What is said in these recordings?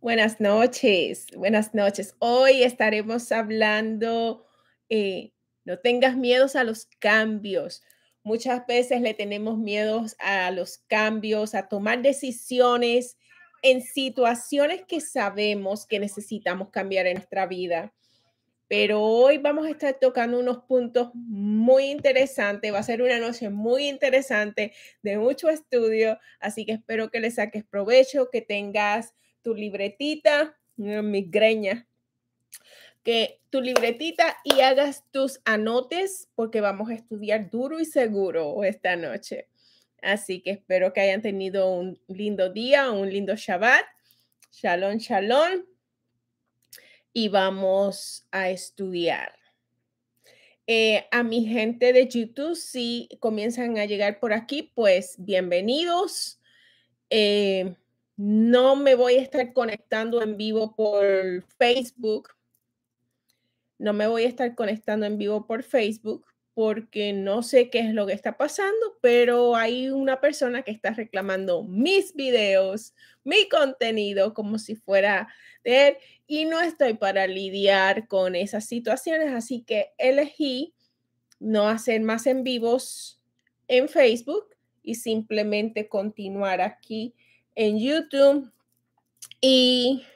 Buenas noches, buenas noches. Hoy estaremos hablando, eh, no tengas miedos a los cambios. Muchas veces le tenemos miedos a los cambios, a tomar decisiones en situaciones que sabemos que necesitamos cambiar en nuestra vida. Pero hoy vamos a estar tocando unos puntos muy interesantes. Va a ser una noche muy interesante de mucho estudio. Así que espero que le saques provecho, que tengas tu libretita, migreña, que tu libretita y hagas tus anotes porque vamos a estudiar duro y seguro esta noche. Así que espero que hayan tenido un lindo día, un lindo Shabbat. Shalom, shalom. Y vamos a estudiar. Eh, a mi gente de YouTube, si comienzan a llegar por aquí, pues bienvenidos. Eh, no me voy a estar conectando en vivo por Facebook. No me voy a estar conectando en vivo por Facebook porque no sé qué es lo que está pasando, pero hay una persona que está reclamando mis videos, mi contenido como si fuera de él y no estoy para lidiar con esas situaciones, así que elegí no hacer más en vivos en Facebook y simplemente continuar aquí en YouTube y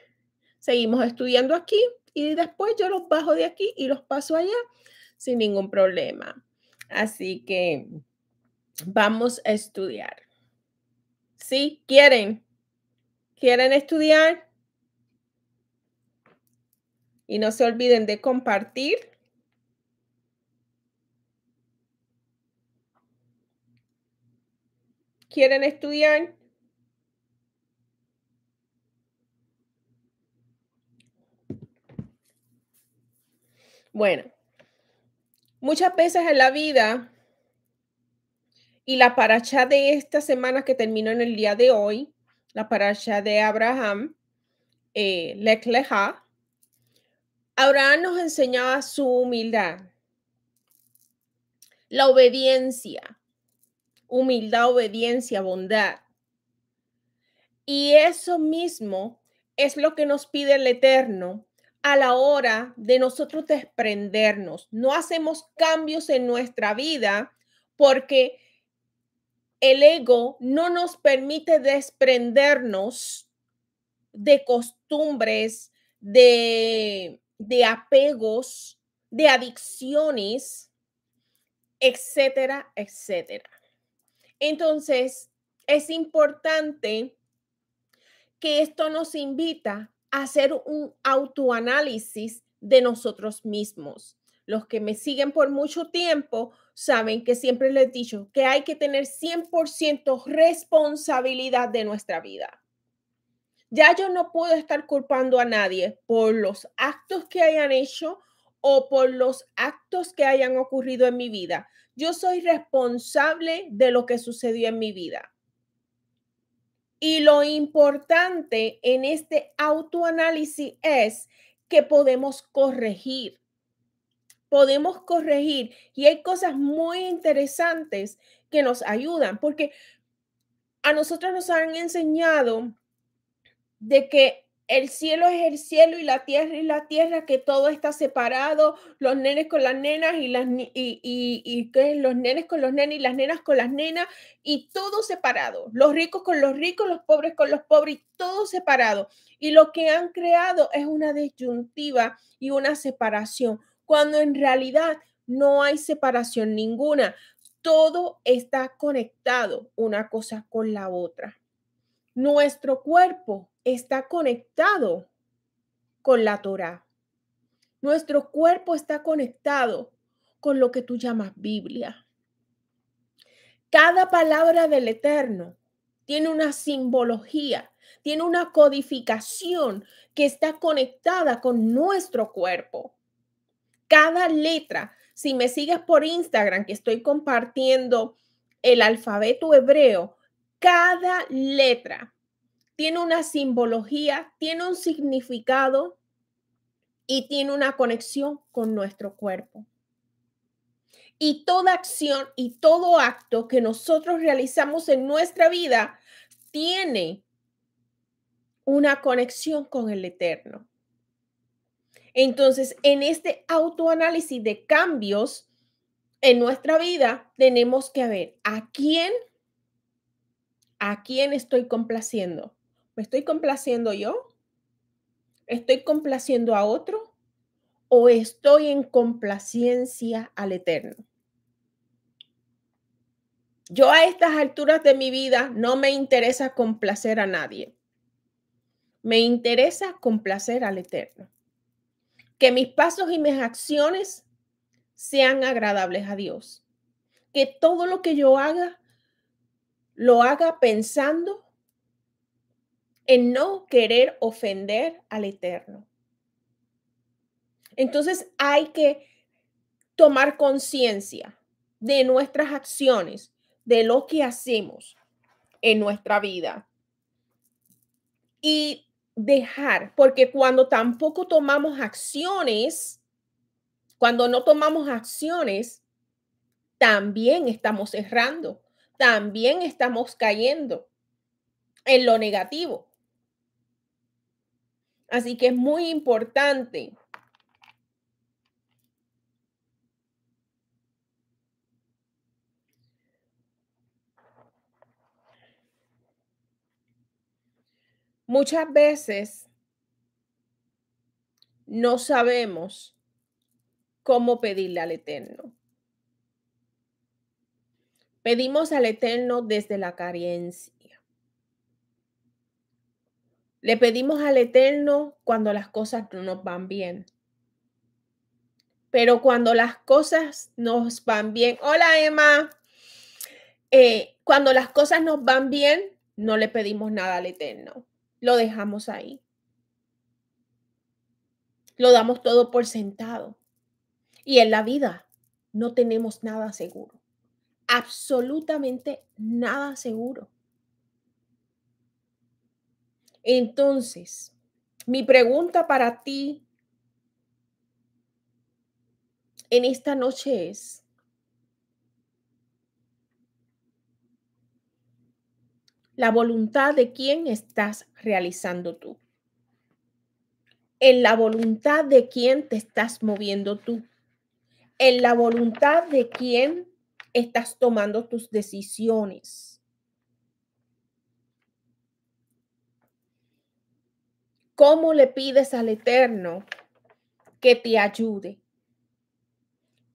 seguimos estudiando aquí y después yo los bajo de aquí y los paso allá sin ningún problema. Así que vamos a estudiar. ¿Sí? ¿Quieren? ¿Quieren estudiar? Y no se olviden de compartir. ¿Quieren estudiar? Bueno, muchas veces en la vida y la paracha de esta semana que terminó en el día de hoy, la paracha de Abraham, eh, Lekleja, Abraham nos enseñaba su humildad, la obediencia, humildad, obediencia, bondad. Y eso mismo es lo que nos pide el Eterno a la hora de nosotros desprendernos. No hacemos cambios en nuestra vida porque el ego no nos permite desprendernos de costumbres, de, de apegos, de adicciones, etcétera, etcétera. Entonces, es importante que esto nos invita hacer un autoanálisis de nosotros mismos. Los que me siguen por mucho tiempo saben que siempre les he dicho que hay que tener 100% responsabilidad de nuestra vida. Ya yo no puedo estar culpando a nadie por los actos que hayan hecho o por los actos que hayan ocurrido en mi vida. Yo soy responsable de lo que sucedió en mi vida. Y lo importante en este autoanálisis es que podemos corregir. Podemos corregir. Y hay cosas muy interesantes que nos ayudan, porque a nosotros nos han enseñado de que el cielo es el cielo y la tierra es la tierra, que todo está separado, los nenes con las nenas y las y, y, que los nenes con los nenes y las nenas con las nenas y todo separado, los ricos con los ricos, los pobres con los pobres, todo separado. Y lo que han creado es una disyuntiva y una separación, cuando en realidad no hay separación ninguna. Todo está conectado una cosa con la otra. Nuestro cuerpo está conectado con la Torah. Nuestro cuerpo está conectado con lo que tú llamas Biblia. Cada palabra del Eterno tiene una simbología, tiene una codificación que está conectada con nuestro cuerpo. Cada letra, si me sigues por Instagram, que estoy compartiendo el alfabeto hebreo, cada letra tiene una simbología, tiene un significado y tiene una conexión con nuestro cuerpo. Y toda acción y todo acto que nosotros realizamos en nuestra vida tiene una conexión con el Eterno. Entonces, en este autoanálisis de cambios en nuestra vida, tenemos que ver a quién, a quién estoy complaciendo. ¿Me estoy complaciendo yo? ¿Estoy complaciendo a otro? ¿O estoy en complacencia al Eterno? Yo a estas alturas de mi vida no me interesa complacer a nadie. Me interesa complacer al Eterno que mis pasos y mis acciones sean agradables a Dios. Que todo lo que yo haga, lo haga pensando en no querer ofender al Eterno. Entonces hay que tomar conciencia de nuestras acciones, de lo que hacemos en nuestra vida. Y dejar, porque cuando tampoco tomamos acciones, cuando no tomamos acciones, también estamos errando, también estamos cayendo en lo negativo. Así que es muy importante Muchas veces no sabemos cómo pedirle al Eterno. Pedimos al Eterno desde la carencia. Le pedimos al Eterno cuando las cosas no nos van bien. Pero cuando las cosas nos van bien, hola Emma, eh, cuando las cosas nos van bien, no le pedimos nada al Eterno lo dejamos ahí. Lo damos todo por sentado. Y en la vida no tenemos nada seguro. Absolutamente nada seguro. Entonces, mi pregunta para ti en esta noche es, la voluntad de quién estás realizando tú. En la voluntad de quién te estás moviendo tú. En la voluntad de quién estás tomando tus decisiones. ¿Cómo le pides al Eterno que te ayude?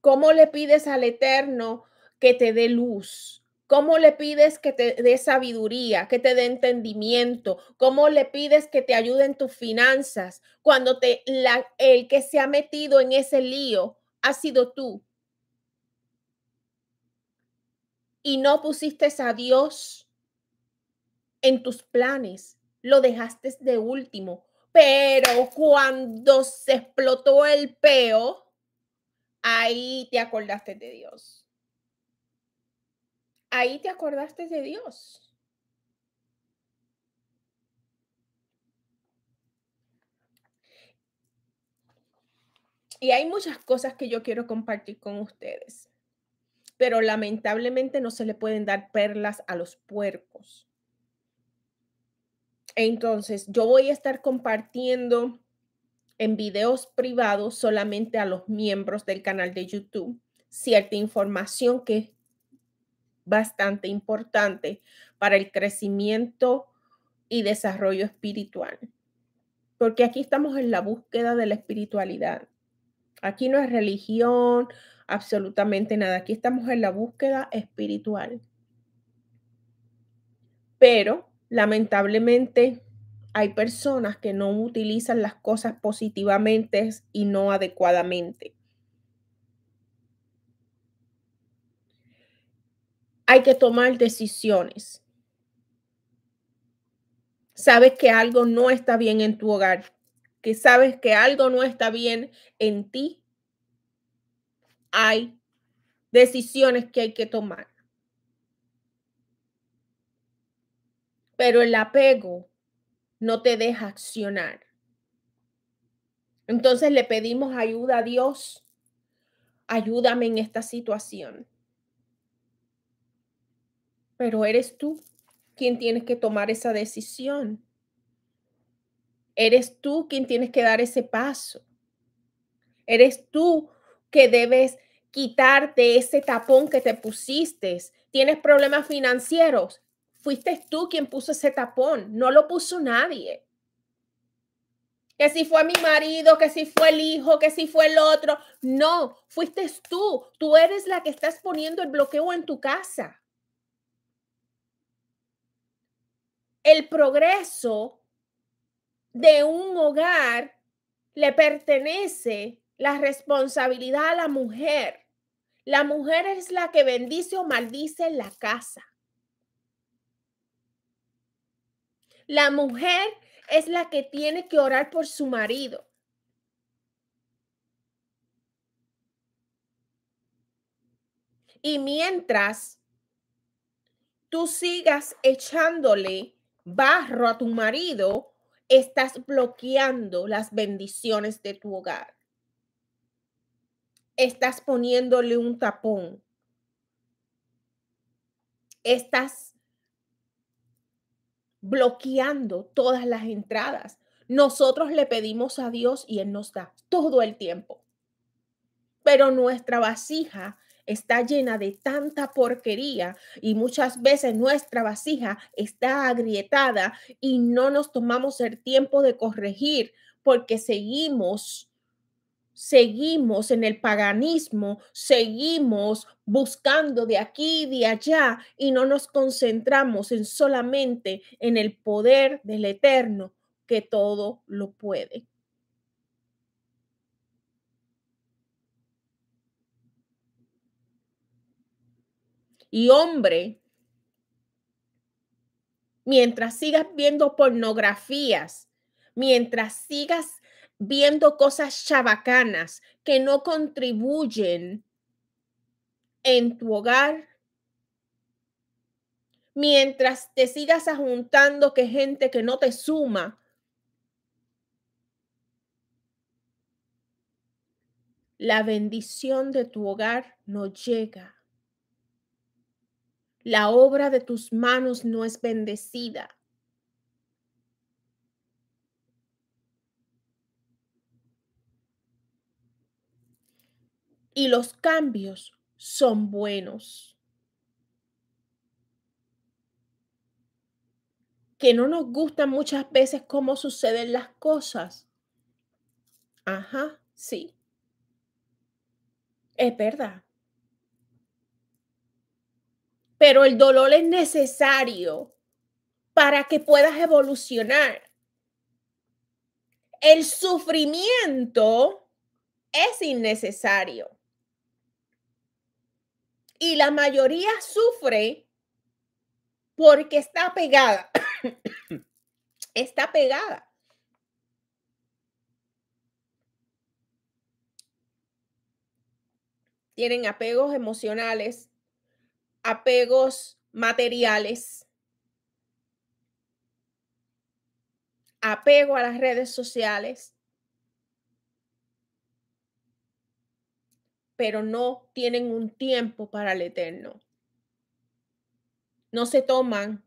¿Cómo le pides al Eterno que te dé luz? ¿Cómo le pides que te dé sabiduría, que te dé entendimiento? ¿Cómo le pides que te ayude en tus finanzas cuando el que se ha metido en ese lío ha sido tú? Y no pusiste a Dios en tus planes, lo dejaste de último. Pero cuando se explotó el peo, ahí te acordaste de Dios ahí te acordaste de Dios. Y hay muchas cosas que yo quiero compartir con ustedes, pero lamentablemente no se le pueden dar perlas a los puercos. Entonces, yo voy a estar compartiendo en videos privados solamente a los miembros del canal de YouTube cierta información que bastante importante para el crecimiento y desarrollo espiritual. Porque aquí estamos en la búsqueda de la espiritualidad. Aquí no es religión, absolutamente nada. Aquí estamos en la búsqueda espiritual. Pero lamentablemente hay personas que no utilizan las cosas positivamente y no adecuadamente. hay que tomar decisiones. Sabes que algo no está bien en tu hogar, que sabes que algo no está bien en ti. Hay decisiones que hay que tomar. Pero el apego no te deja accionar. Entonces le pedimos ayuda a Dios. Ayúdame en esta situación pero eres tú quien tienes que tomar esa decisión. Eres tú quien tienes que dar ese paso. Eres tú que debes quitarte ese tapón que te pusiste. Tienes problemas financieros. Fuiste tú quien puso ese tapón, no lo puso nadie. Que si fue mi marido, que si fue el hijo, que si fue el otro. No, fuiste tú. Tú eres la que estás poniendo el bloqueo en tu casa. El progreso de un hogar le pertenece la responsabilidad a la mujer. La mujer es la que bendice o maldice la casa. La mujer es la que tiene que orar por su marido. Y mientras tú sigas echándole barro a tu marido, estás bloqueando las bendiciones de tu hogar estás poniéndole un tapón. Estás bloqueando todas las entradas. Nosotros le pedimos a Dios y Él nos da todo el tiempo. Pero nuestra vasija está llena de tanta porquería y muchas veces nuestra vasija está agrietada y no nos tomamos el tiempo de corregir porque seguimos seguimos en el paganismo, seguimos buscando de aquí y de allá y no nos concentramos en solamente en el poder del eterno que todo lo puede. Y hombre, mientras sigas viendo pornografías, mientras sigas viendo cosas chabacanas que no contribuyen en tu hogar, mientras te sigas ajuntando que gente que no te suma, la bendición de tu hogar no llega. La obra de tus manos no es bendecida. Y los cambios son buenos. Que no nos gusta muchas veces cómo suceden las cosas. Ajá, sí. Es verdad. Pero el dolor es necesario para que puedas evolucionar. El sufrimiento es innecesario. Y la mayoría sufre porque está pegada. está pegada. Tienen apegos emocionales, apegos materiales, apego a las redes sociales, pero no tienen un tiempo para el eterno. No se toman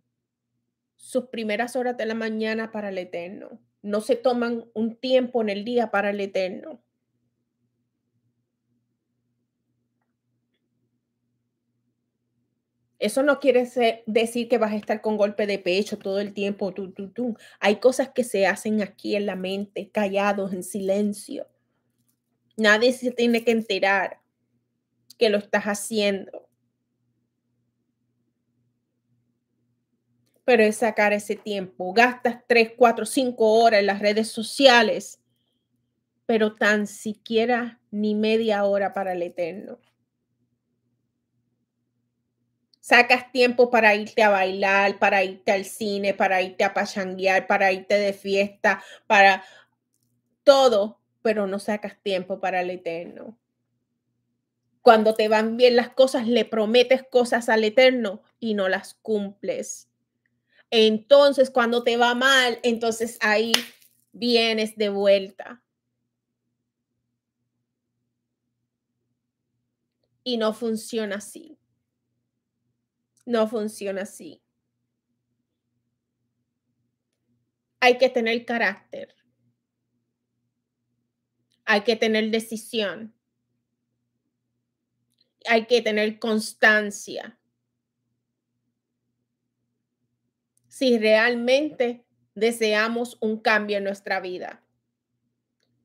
sus primeras horas de la mañana para el eterno. No se toman un tiempo en el día para el eterno. Eso no quiere decir que vas a estar con golpe de pecho todo el tiempo. Hay cosas que se hacen aquí en la mente, callados, en silencio. Nadie se tiene que enterar que lo estás haciendo. Pero es sacar ese tiempo. Gastas 3, 4, 5 horas en las redes sociales, pero tan siquiera ni media hora para el eterno. Sacas tiempo para irte a bailar, para irte al cine, para irte a pachanguear, para irte de fiesta, para todo, pero no sacas tiempo para el eterno. Cuando te van bien las cosas, le prometes cosas al Eterno y no las cumples. Entonces, cuando te va mal, entonces ahí vienes de vuelta. Y no funciona así. No funciona así. Hay que tener carácter. Hay que tener decisión. Hay que tener constancia. Si realmente deseamos un cambio en nuestra vida.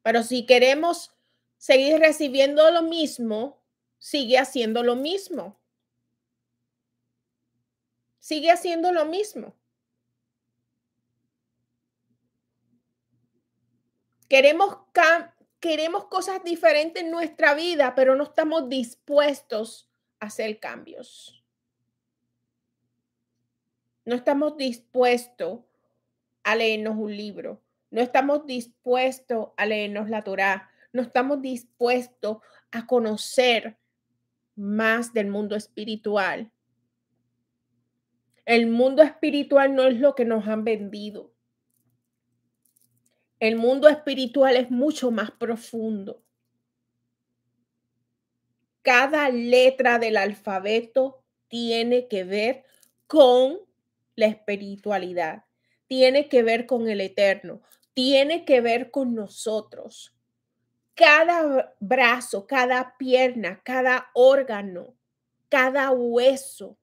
Pero si queremos seguir recibiendo lo mismo, sigue haciendo lo mismo. Sigue haciendo lo mismo. Queremos, queremos cosas diferentes en nuestra vida, pero no estamos dispuestos a hacer cambios. No estamos dispuestos a leernos un libro. No estamos dispuestos a leernos la Torah. No estamos dispuestos a conocer más del mundo espiritual. El mundo espiritual no es lo que nos han vendido. El mundo espiritual es mucho más profundo. Cada letra del alfabeto tiene que ver con la espiritualidad, tiene que ver con el eterno, tiene que ver con nosotros. Cada brazo, cada pierna, cada órgano, cada hueso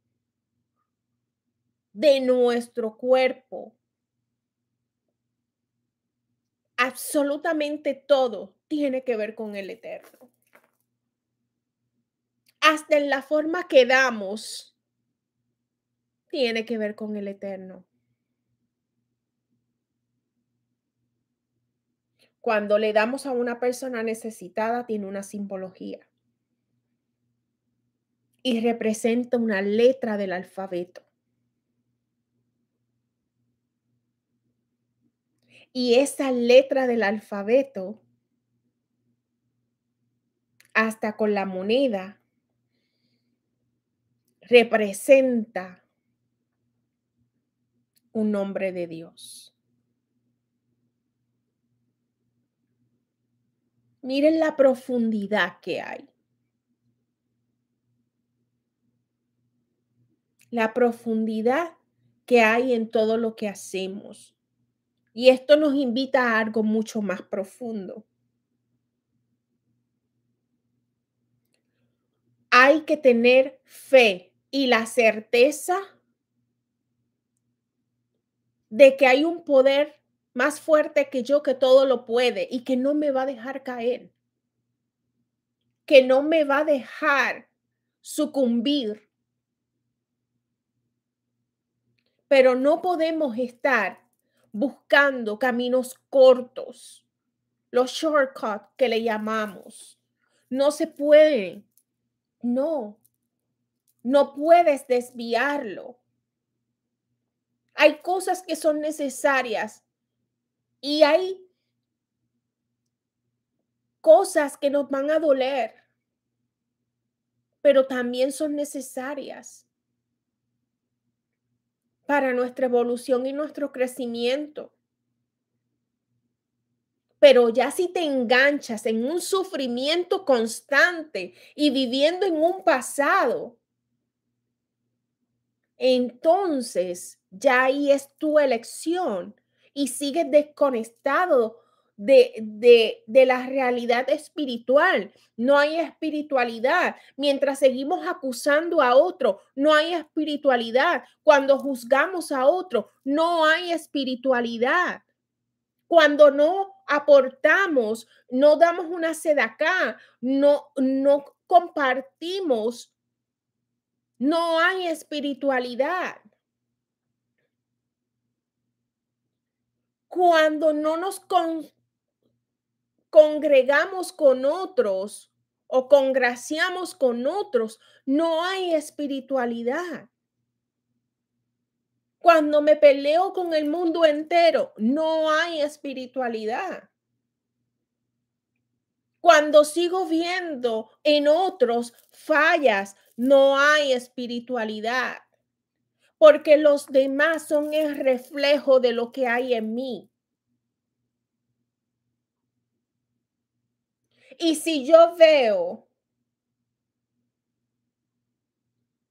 de nuestro cuerpo absolutamente todo tiene que ver con el eterno. Hasta en la forma que damos, tiene que ver con el eterno. Cuando le damos a una persona necesitada, tiene una simbología y representa una letra del alfabeto. Y esa letra del alfabeto, hasta con la moneda, representa un nombre de Dios. Miren la profundidad que hay. La profundidad que hay en todo lo que hacemos. Y esto nos invita a algo mucho más profundo. Hay que tener fe y la certeza de que hay un poder más fuerte que yo que todo lo puede y que no me va a dejar caer, que no me va a dejar sucumbir. Pero no podemos estar buscando caminos cortos, los shortcuts que le llamamos. No se puede. No, no puedes desviarlo. Hay cosas que son necesarias y hay cosas que nos van a doler, pero también son necesarias para nuestra evolución y nuestro crecimiento. Pero ya si te enganchas en un sufrimiento constante y viviendo en un pasado, entonces ya ahí es tu elección y sigues desconectado de, la realidad espiritual. No hay espiritualidad. Mientras seguimos acusando a otro, no hay espiritualidad. Cuando juzgamos a otro, no hay espiritualidad. Cuando no aportamos, no damos una acá, no, no compartimos, no hay espiritualidad. Cuando no nos congregamos con otros o congraciamos con otros, no hay espiritualidad. Cuando me peleo con el mundo entero, no hay espiritualidad. Cuando sigo viendo en otros fallas, no hay espiritualidad. Porque los demás son el reflejo de lo que hay en mí. Y si yo veo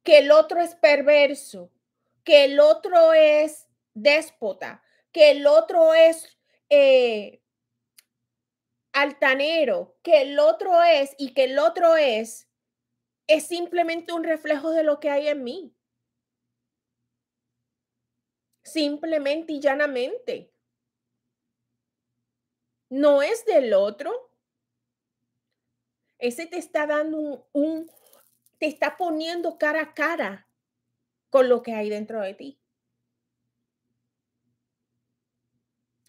que el otro es perverso, que el otro es déspota, que el otro es eh, altanero que el otro es y que el otro es, es simplemente un reflejo de lo que hay en mí. Simplemente y llanamente. No es del otro. Ese te está dando un, te está poniendo cara a cara con lo que hay dentro de ti.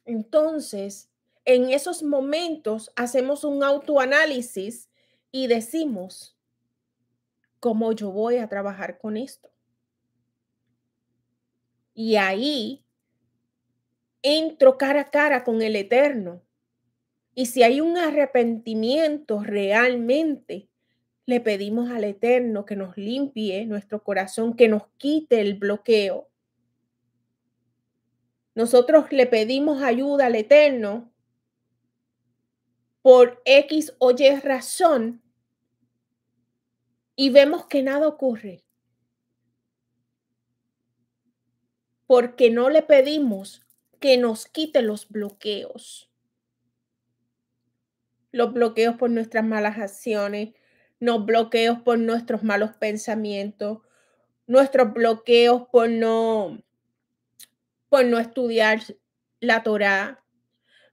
Entonces, en esos momentos hacemos un autoanálisis y decimos, ¿cómo yo voy a trabajar con esto? Y ahí entro cara a cara con el Eterno. Y si hay un arrepentimiento realmente, le pedimos al Eterno que nos limpie nuestro corazón, que nos quite el bloqueo. Nosotros le pedimos ayuda al Eterno por X o Y razón y vemos que nada ocurre. Porque no le pedimos que nos quite los bloqueos. Los bloqueos por nuestras malas acciones, los bloqueos por nuestros malos pensamientos, nuestros bloqueos por no por no estudiar la Torá,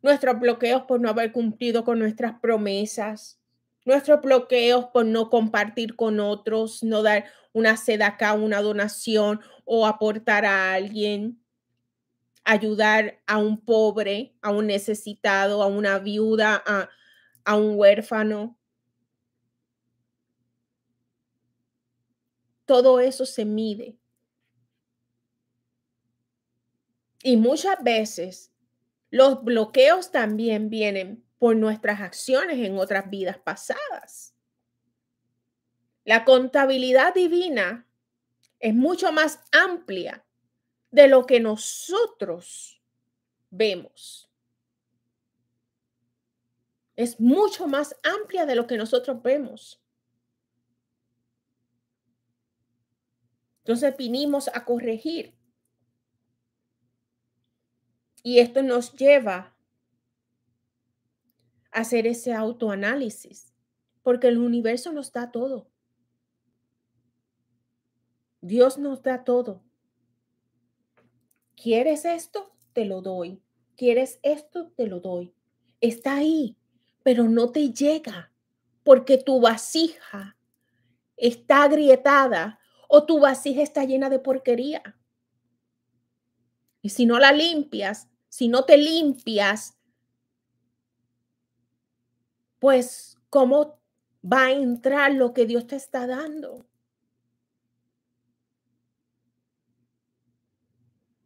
nuestros bloqueos por no haber cumplido con nuestras promesas, nuestros bloqueos por no compartir con otros, no dar una acá, una donación o aportar a alguien, ayudar a un pobre, a un necesitado, a una viuda, a, a un huérfano. Todo eso se mide. Y muchas veces los bloqueos también vienen por nuestras acciones en otras vidas pasadas. La contabilidad divina es mucho más amplia de lo que nosotros vemos. Es mucho más amplia de lo que nosotros vemos. Entonces vinimos a corregir. Y esto nos lleva a hacer ese autoanálisis, porque el universo nos da todo. Dios nos da todo. ¿Quieres esto? Te lo doy. ¿Quieres esto? Te lo doy. Está ahí, pero no te llega porque tu vasija está agrietada o tu vasija está llena de porquería. Y si no la limpias, si no te limpias, pues ¿cómo va a entrar lo que Dios te está dando?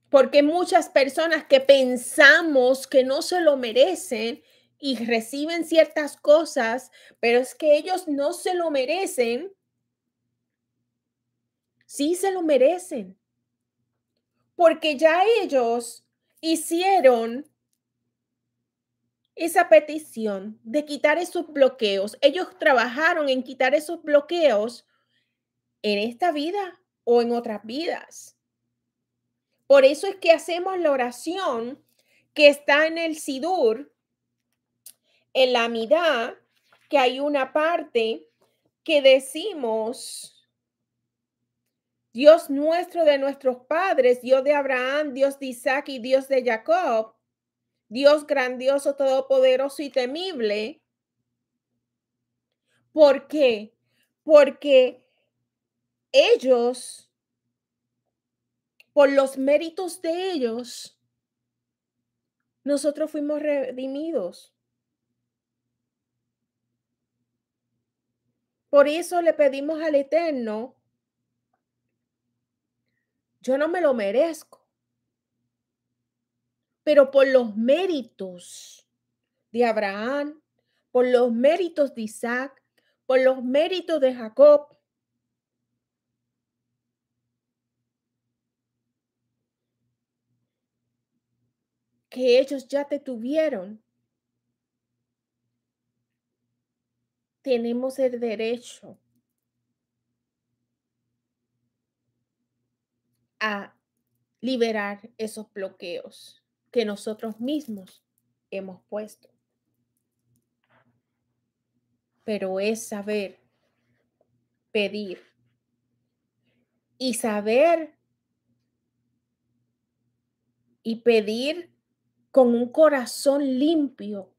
Porque muchas personas que pensamos que no se lo merecen y reciben ciertas cosas, pero es que ellos no se lo merecen, sí se lo merecen. Porque ya ellos hicieron esa petición de quitar esos bloqueos. Ellos trabajaron en quitar esos bloqueos en esta vida o en otras vidas. Por eso es que hacemos la oración que está en el Sidur, en la mitad, que hay una parte que decimos, Dios nuestro de nuestros padres, Dios de Abraham, Dios de Isaac y Dios de Jacob, Dios grandioso, todopoderoso y temible. ¿Por qué? Porque ellos, por los méritos de ellos, nosotros fuimos redimidos. Por eso le pedimos al Eterno yo no me lo merezco. Pero por los méritos de Abraham, por los méritos de Isaac, por los méritos de Jacob, que ellos ya te tuvieron, tenemos el derecho a liberar esos bloqueos que nosotros mismos hemos puesto. pero es saber pedir y saber y pedir con un corazón limpio.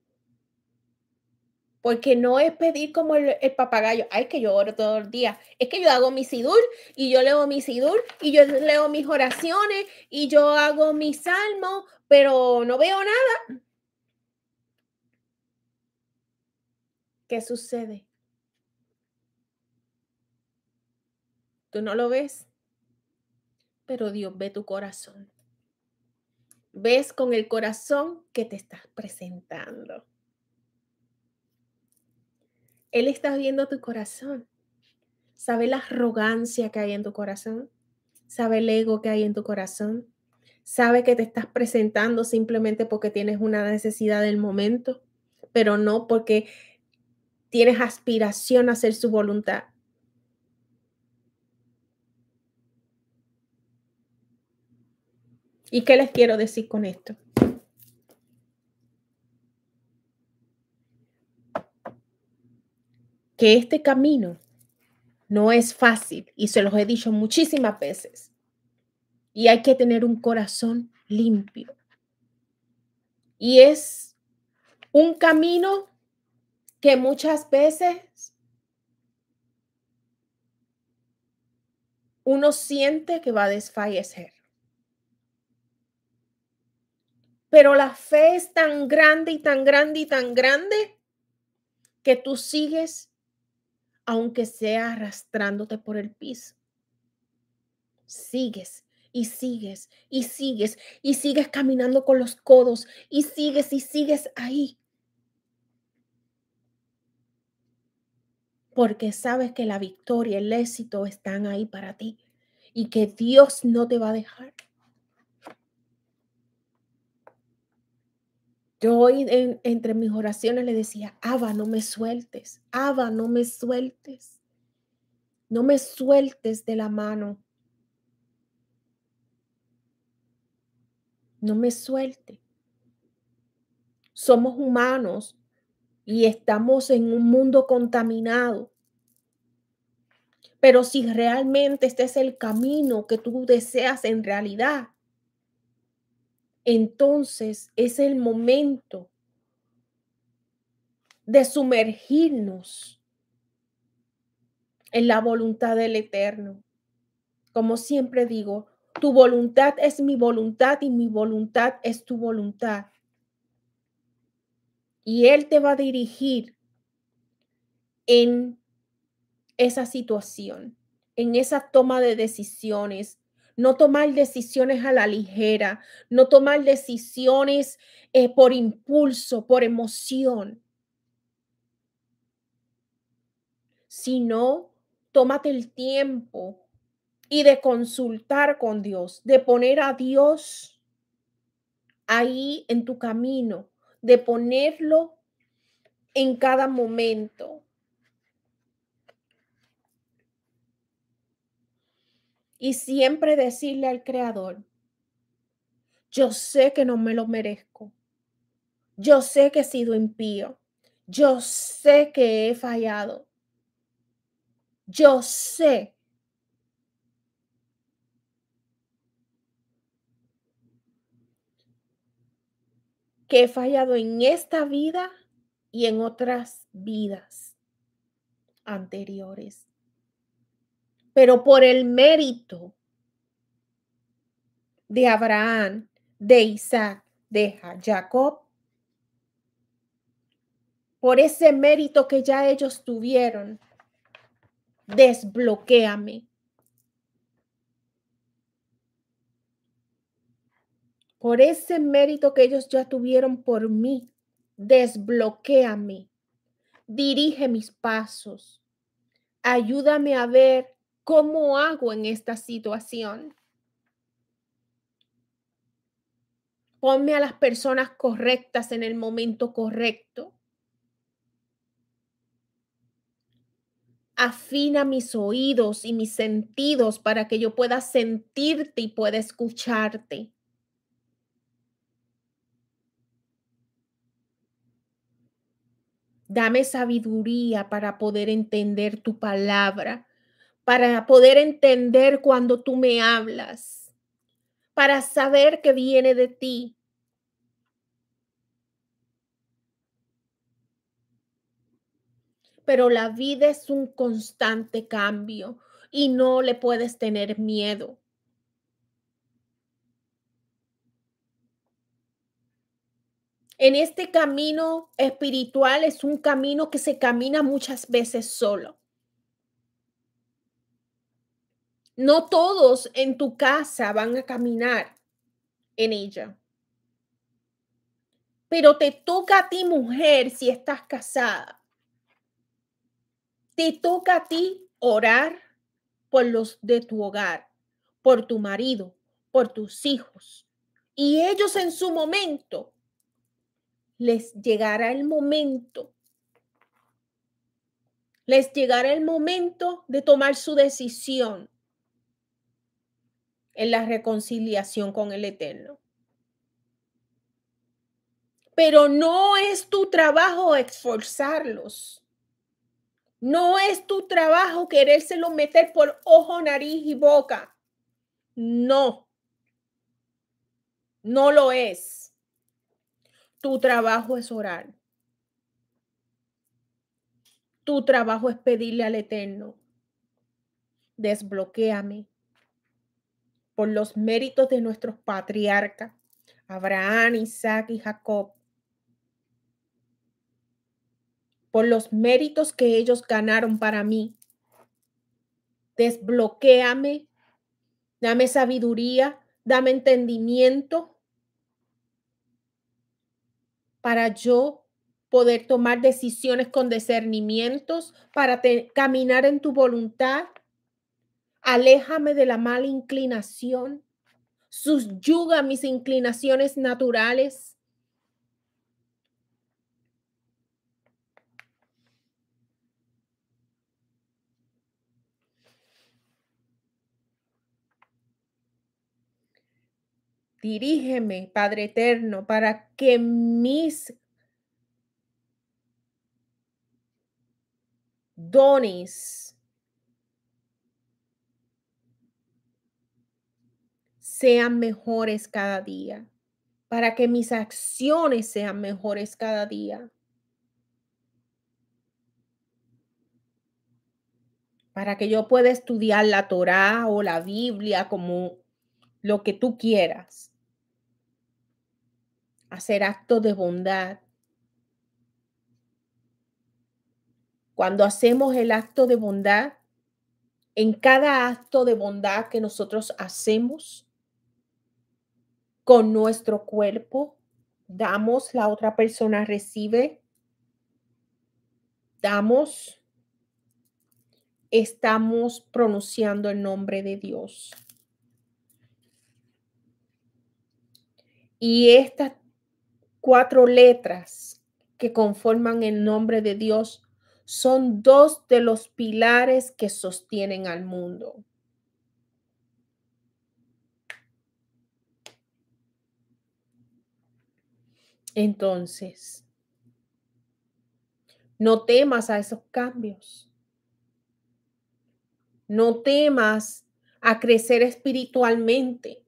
Porque no es pedir como el, papagayo, ay, que yo oro todo el día. Es que yo hago mi sidur y yo leo mi sidur y yo leo mis oraciones y yo hago mi salmo, pero no veo nada. ¿Qué sucede? Tú no lo ves, pero Dios ve tu corazón. Ves con el corazón que te estás presentando. Él está viendo tu corazón. Sabe la arrogancia que hay en tu corazón. Sabe el ego que hay en tu corazón. Sabe que te estás presentando simplemente porque tienes una necesidad del momento, pero no porque tienes aspiración a hacer su voluntad. ¿Y qué les quiero decir con esto? Que este camino no es fácil y se los he dicho muchísimas veces. Y hay que tener un corazón limpio. Y es un camino que muchas veces uno siente que va a desfallecer. Pero la fe es tan grande y tan grande y tan grande que tú sigues aunque sea arrastrándote por el piso. Sigues y sigues y sigues y sigues caminando con los codos y sigues y sigues ahí. Porque sabes que la victoria, el éxito están ahí para ti y que Dios no te va a dejar. Yo hoy entre mis oraciones le decía, Ava, no me sueltes, Ava, no me sueltes, no me sueltes de la mano, no me suelte. Somos humanos y estamos en un mundo contaminado. Pero si realmente este es el camino que tú deseas en realidad, entonces es el momento de sumergirnos en la voluntad del Eterno. Como siempre digo, tu voluntad es mi voluntad y mi voluntad es tu voluntad. Y Él te va a dirigir en esa situación, en esa toma de decisiones, no tomar decisiones a la ligera, no tomar decisiones eh, por impulso, por emoción, sino tómate el tiempo y de consultar con Dios, de poner a Dios ahí en tu camino, de ponerlo en cada momento. Y siempre decirle al Creador, yo sé que no me lo merezco, yo sé que he sido impío, yo sé que he fallado, yo sé que he fallado en esta vida y en otras vidas anteriores pero por el mérito de Abraham, de Isaac, de Jacob, por ese mérito que ya ellos tuvieron, desbloquéame. Por ese mérito que ellos ya tuvieron por mí, desbloquéame. Dirige mis pasos. Ayúdame a ver ¿Cómo hago en esta situación? Ponme a las personas correctas en el momento correcto. Afina mis oídos y mis sentidos para que yo pueda sentirte y pueda escucharte. Dame sabiduría para poder entender tu palabra, para poder entender cuando tú me hablas, para saber que viene de ti. Pero la vida es un constante cambio y no le puedes tener miedo. En este camino espiritual es un camino que se camina muchas veces solo. No todos en tu casa van a caminar en ella. Pero te toca a ti, mujer, si estás casada. Te toca a ti orar por los de tu hogar, por tu marido, por tus hijos. Y ellos en su momento les llegará el momento, les llegará el momento de tomar su decisión en la reconciliación con el Eterno. Pero no es tu trabajo esforzarlos. No es tu trabajo querérselo meter por ojo, nariz y boca. No. No lo es. Tu trabajo es orar. Tu trabajo es pedirle al Eterno, desbloquéame por los méritos de nuestros patriarcas, Abraham, Isaac y Jacob, por los méritos que ellos ganaron para mí. Desbloquéame, dame sabiduría, dame entendimiento para yo poder tomar decisiones con discernimientos, para caminar en tu voluntad. Aléjame de la mala inclinación. Subyuga mis inclinaciones naturales. Dirígeme, Padre Eterno, para que mis dones sean mejores cada día, para que mis acciones sean mejores cada día. Para que yo pueda estudiar la Torá o la Biblia como lo que tú quieras hacer actos de bondad. Cuando hacemos el acto de bondad, en cada acto de bondad que nosotros hacemos con nuestro cuerpo, damos, la otra persona recibe, damos, estamos pronunciando el nombre de Dios. Y esta cuatro letras que conforman el nombre de Dios son dos de los pilares que sostienen al mundo. Entonces, no temas a esos cambios. No temas a crecer espiritualmente.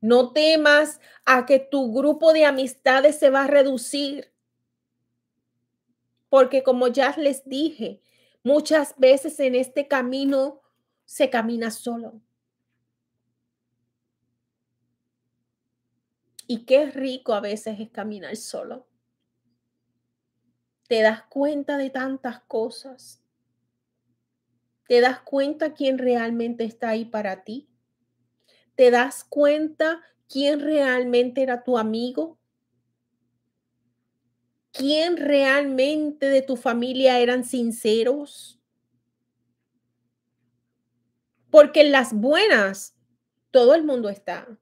No temas a que tu grupo de amistades se va a reducir. Porque como ya les dije, muchas veces en este camino se camina solo. Y qué rico a veces es caminar solo. Te das cuenta de tantas cosas. Te das cuenta quién realmente está ahí para ti te das cuenta quién realmente era tu amigo, quién realmente de tu familia eran sinceros. Porque en las buenas todo el mundo está.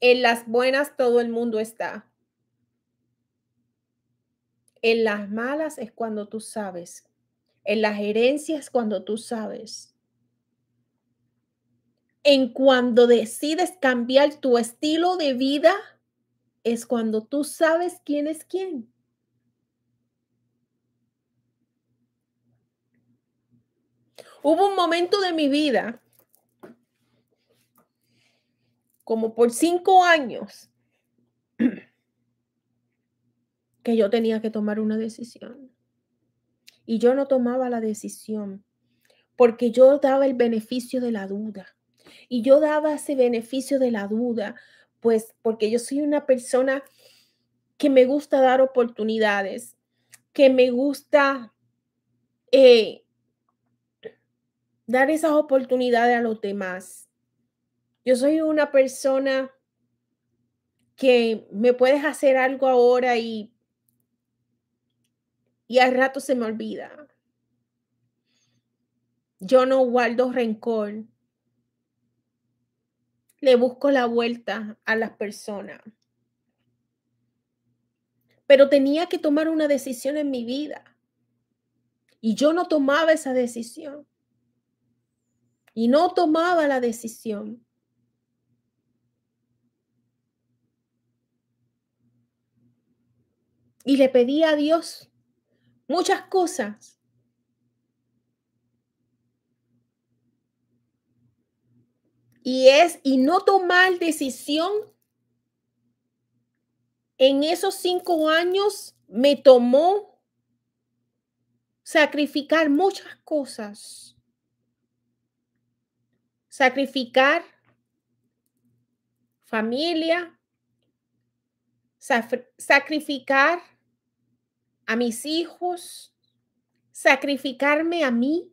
En las buenas todo el mundo está. En las malas es cuando tú sabes. En las herencias cuando tú sabes en cuando decides cambiar tu estilo de vida, es cuando tú sabes quién es quién. Hubo un momento de mi vida, como por cinco años, que yo tenía que tomar una decisión. Y yo no tomaba la decisión porque yo daba el beneficio de la duda. Y yo daba ese beneficio de la duda, pues porque yo soy una persona que me gusta dar oportunidades, que me gusta eh, dar esas oportunidades a los demás. Yo soy una persona que me puedes hacer algo ahora y, y al rato se me olvida. Yo no guardo rencor. Le busco la vuelta a las personas. Pero tenía que tomar una decisión en mi vida. Y yo no tomaba esa decisión y no tomaba la decisión. Y le pedía a Dios muchas cosas. Y es, y no tomar decisión en esos cinco años me tomó sacrificar muchas cosas sacrificar familia, sacrificar a mis hijos, sacrificarme a mí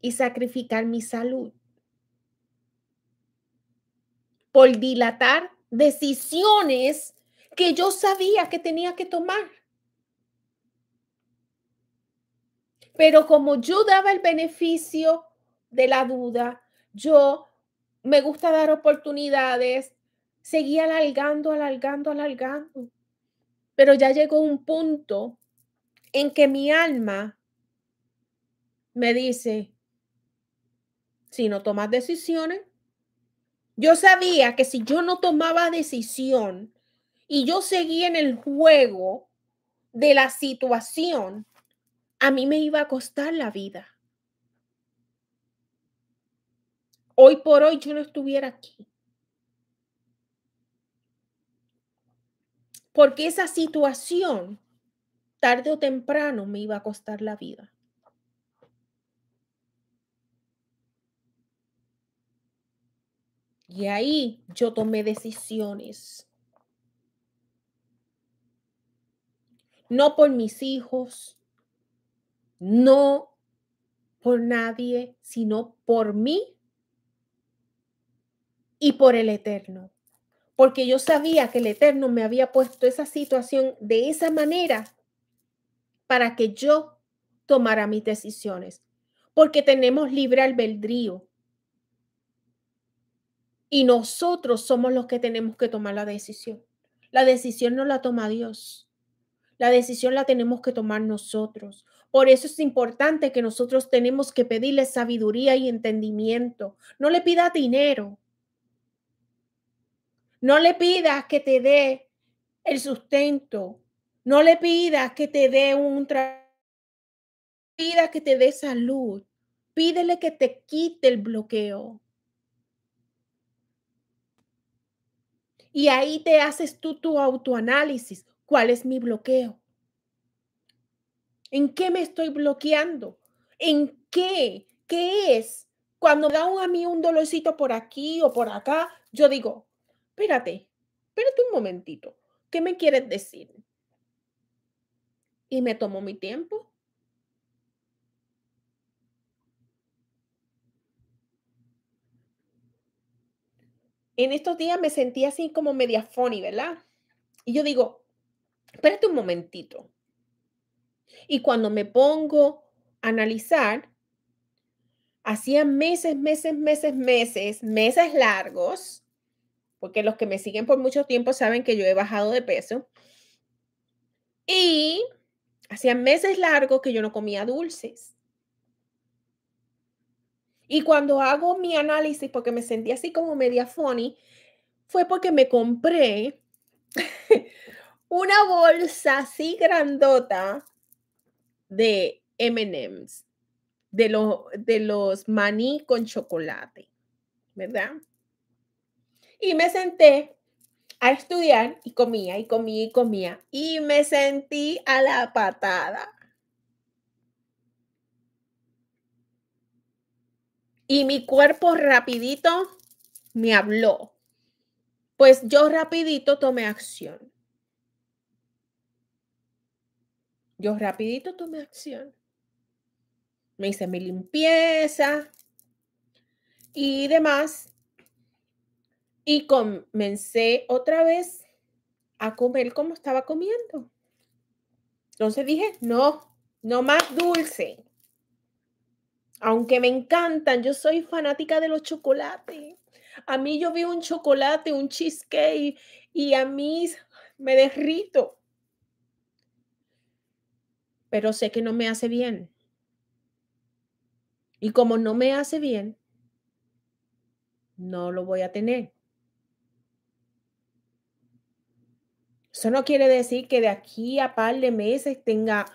y sacrificar mi salud por dilatar decisiones que yo sabía que tenía que tomar. Pero como yo daba el beneficio de la duda, yo me gusta dar oportunidades, seguía alargando, alargando, alargando. Pero ya llegó un punto en que mi alma me dice, si no tomas decisiones, yo sabía que si yo no tomaba decisión y yo seguía en el juego de la situación, a mí me iba a costar la vida. Hoy por hoy yo no estuviera aquí. Porque esa situación, tarde o temprano, me iba a costar la vida. Y ahí yo tomé decisiones. No por mis hijos, no por nadie, sino por mí y por el Eterno. Porque yo sabía que el Eterno me había puesto esa situación de esa manera para que yo tomara mis decisiones. Porque tenemos libre albedrío. Y nosotros somos los que tenemos que tomar la decisión. La decisión no la toma Dios. La decisión la tenemos que tomar nosotros. Por eso es importante que nosotros tenemos que pedirle sabiduría y entendimiento. No le pida dinero. No le pidas que te dé el sustento. No le pidas que te dé un trabajo. Pida que te dé salud. Pídele que te quite el bloqueo. Y ahí te haces tú tu autoanálisis. ¿Cuál es mi bloqueo? ¿En qué me estoy bloqueando? ¿En qué? ¿Qué es? Cuando da a mí un dolorcito por aquí o por acá, yo digo, espérate, espérate un momentito. ¿Qué me quieres decir? Y me tomo mi tiempo. En estos días me sentí así como media ¿verdad? Y yo digo, espérate un momentito. Y cuando me pongo a analizar, hacía meses, meses, meses, meses, meses largos, porque los que me siguen por mucho tiempo saben que yo he bajado de peso. Y hacía meses largos que yo no comía dulces. Y cuando hago mi análisis, porque me sentí así como media funny, fue porque me compré una bolsa así grandota de MMs, de, los de los maní con chocolate, ¿verdad? Y me senté a estudiar y comía y comía y comía y me sentí a la patada. Y mi cuerpo rapidito me habló. Pues yo rapidito tomé acción. Yo rapidito tomé acción. Me hice mi limpieza y demás. Y comencé otra vez a comer como estaba comiendo. Entonces dije, no, no más dulce. Aunque me encantan, yo soy fanática de los chocolates. A mí yo vi un chocolate, un cheesecake y a mí me derrito. Pero sé que no me hace bien. Y como no me hace bien, no lo voy a tener. Eso no quiere decir que de aquí a par de meses tenga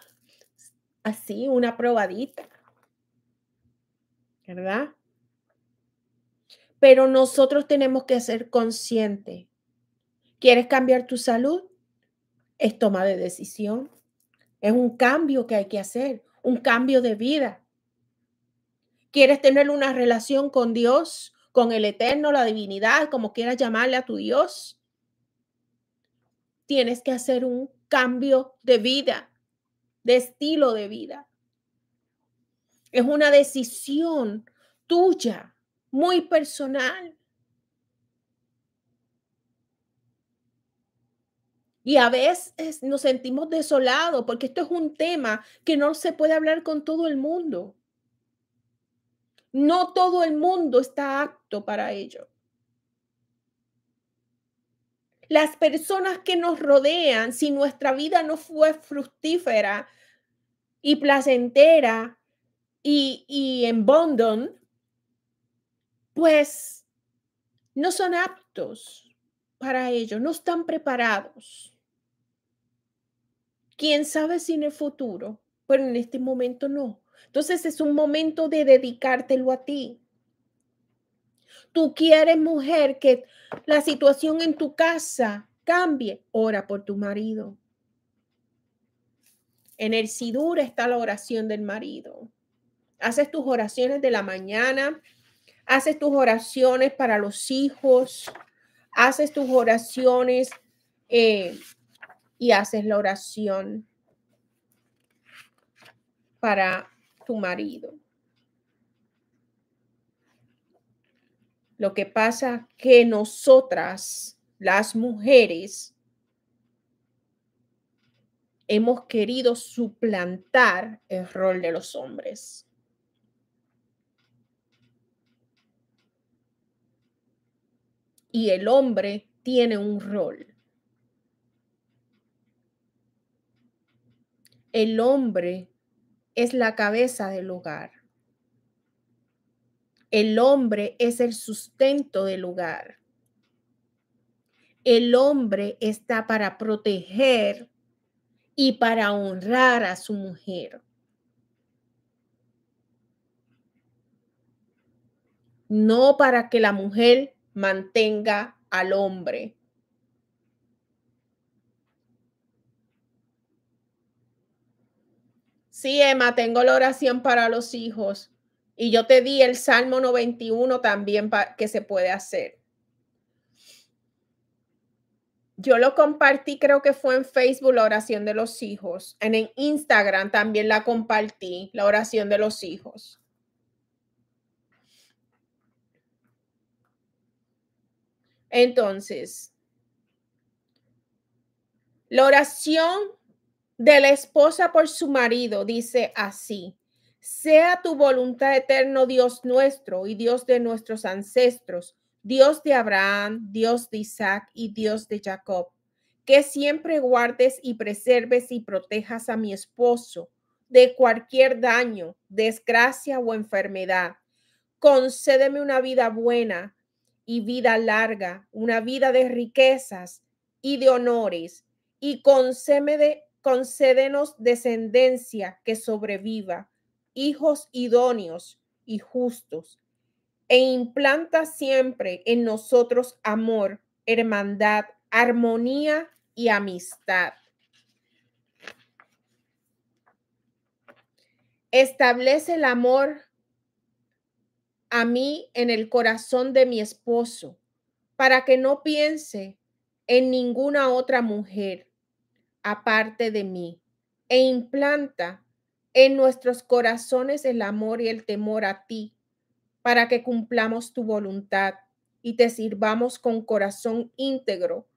así una probadita. ¿Verdad? Pero nosotros tenemos que ser conscientes. ¿Quieres cambiar tu salud? Es toma de decisión. Es un cambio que hay que hacer, un cambio de vida. ¿Quieres tener una relación con Dios, con el Eterno, la divinidad, como quieras llamarle a tu Dios? Tienes que hacer un cambio de vida, de estilo de vida. Es una decisión tuya muy personal. Y a veces nos sentimos desolados porque esto es un tema que no se puede hablar con todo el mundo. No todo el mundo está apto para ello. Las personas que nos rodean, si nuestra vida no fue fructífera y placentera y, y en bondon, pues no son aptos para ello, no están preparados. ¿Quién sabe si en el futuro? Pero en este momento no. Entonces es un momento de dedicártelo a ti. Tú quieres, mujer, que la situación en tu casa cambie. Ora por tu marido. En el Sidur está la oración del marido. Haces tus oraciones de la mañana, haces tus oraciones para los hijos, haces tus oraciones eh, y haces la oración para tu marido. Lo que pasa que nosotras, las mujeres, hemos querido suplantar el rol de los hombres. y el hombre tiene un rol. El hombre es la cabeza del hogar. El hombre es el sustento del hogar. El hombre está para proteger y para honrar a su mujer. No para que la mujer mantenga al hombre. Sí, Emma, tengo la oración para los hijos. Y yo te di el Salmo 91 también que se puede hacer. Yo lo compartí, creo que fue en Facebook la oración de los hijos. En Instagram también la compartí, la oración de los hijos. Entonces, la oración de la esposa por su marido dice así, sea tu voluntad eterno Dios nuestro y Dios de nuestros ancestros, Dios de Abraham, Dios de Isaac y Dios de Jacob, que siempre guardes y preserves y protejas a mi esposo de cualquier daño, desgracia o enfermedad. Concédeme una vida buena y vida larga, una vida de riquezas y de honores, y concédenos descendencia que sobreviva, hijos idóneos y justos, e implanta siempre en nosotros amor, hermandad, armonía y amistad. Establece el amor a mí en el corazón de mi esposo, para que no piense en ninguna otra mujer aparte de mí, e implanta en nuestros corazones el amor y el temor a ti, para que cumplamos tu voluntad y te sirvamos con corazón íntegro,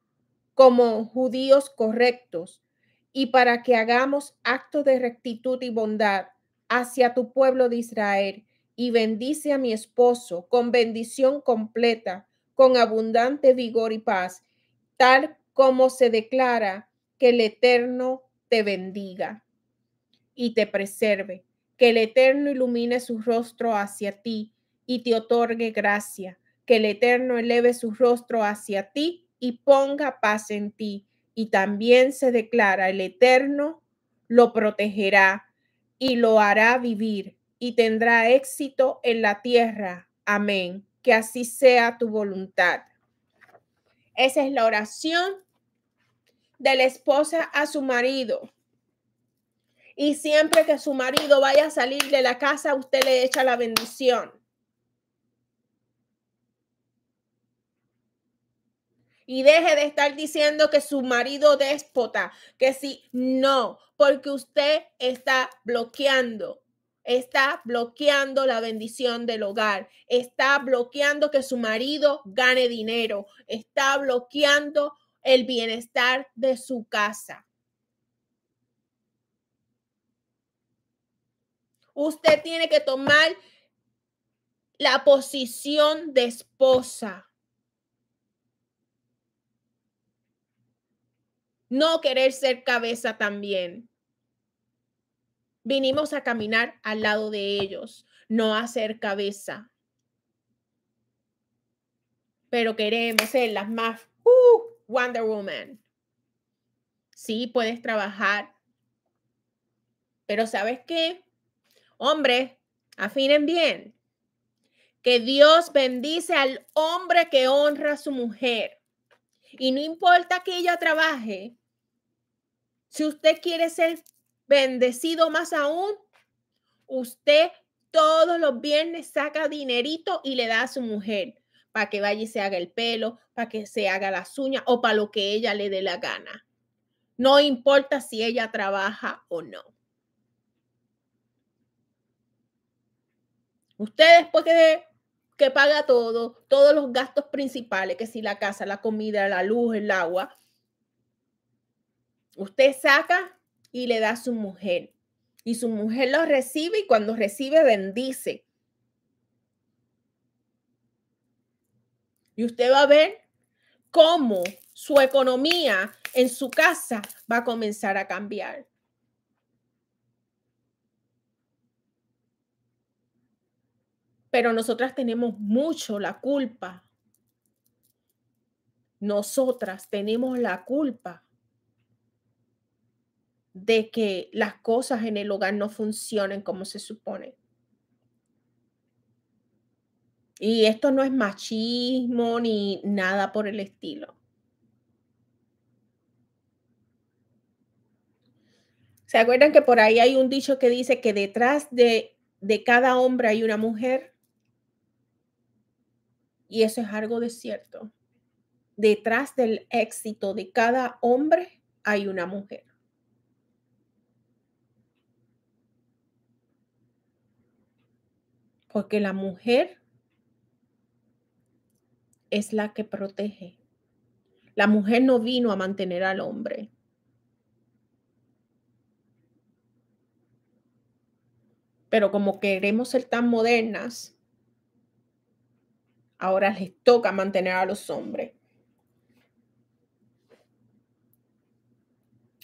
como judíos correctos, y para que hagamos actos de rectitud y bondad hacia tu pueblo de Israel, y bendice a mi esposo con bendición completa, con abundante vigor y paz, tal como se declara que el Eterno te bendiga y te preserve, que el Eterno ilumine su rostro hacia ti y te otorgue gracia, que el Eterno eleve su rostro hacia ti y ponga paz en ti. Y también se declara, el Eterno lo protegerá y lo hará vivir y tendrá éxito en la tierra. Amén. Que así sea tu voluntad. Esa es la oración de la esposa a su marido. Y siempre que su marido vaya a salir de la casa, usted le echa la bendición. Y deje de estar diciendo que su marido déspota, que si no, porque usted está bloqueando está bloqueando la bendición del hogar, está bloqueando que su marido gane dinero, está bloqueando el bienestar de su casa. Usted tiene que tomar la posición de esposa. No querer ser cabeza también. Vinimos a caminar al lado de ellos, no a ser cabeza. Pero queremos ser las más uh, Wonder Woman. Sí, puedes trabajar. Pero ¿sabes qué? Hombre, afinen bien. Que Dios bendice al hombre que honra a su mujer. Y no importa que ella trabaje. Si usted quiere ser bendecido más aún, usted todos los viernes saca dinerito y le da a su mujer para que vaya y se haga el pelo, para que se haga las uñas o para lo que ella le dé la gana. No importa si ella trabaja o no. Usted después que, que paga todo, todos los gastos principales, que si la casa, la comida, la luz, el agua, usted saca y le da a su mujer. Y su mujer lo recibe y cuando recibe bendice. Y usted va a ver cómo su economía en su casa va a comenzar a cambiar. Pero nosotras tenemos mucho la culpa. Nosotras tenemos la culpa de que las cosas en el hogar no funcionen como se supone. Y esto no es machismo ni nada por el estilo. ¿Se acuerdan que por ahí hay un dicho que dice que detrás de, de cada hombre hay una mujer? Y eso es algo de cierto. Detrás del éxito de cada hombre hay una mujer. Porque la mujer es la que protege. La mujer no vino a mantener al hombre. Pero como queremos ser tan modernas, ahora les toca mantener a los hombres.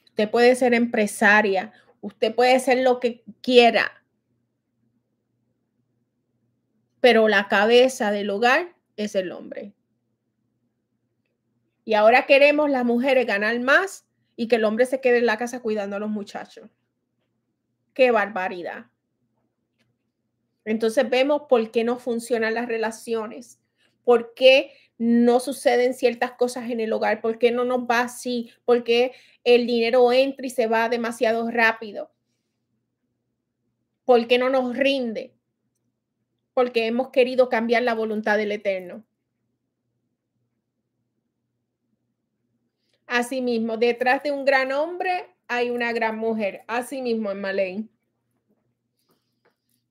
Usted puede ser empresaria, usted puede ser lo que quiera, pero la cabeza del hogar es el hombre. Y ahora queremos las mujeres ganar más y que el hombre se quede en la casa cuidando a los muchachos. Qué barbaridad. Entonces vemos por qué no funcionan las relaciones, por qué no suceden ciertas cosas en el hogar, por qué no nos va así, por qué el dinero entra y se va demasiado rápido, por qué no nos rinde, porque hemos querido cambiar la voluntad del Eterno. Asimismo, detrás de un gran hombre hay una gran mujer. Asimismo, en Malay.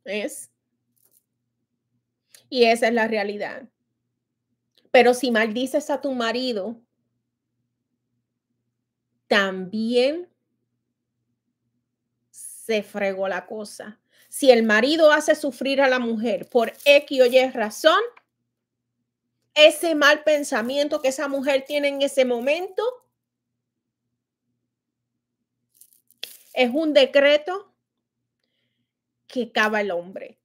Es y esa es la realidad. Pero si maldices a tu marido, también se fregó la cosa. Si el marido hace sufrir a la mujer por X o Y razón, ese mal pensamiento que esa mujer tiene en ese momento es un decreto que cava el hombre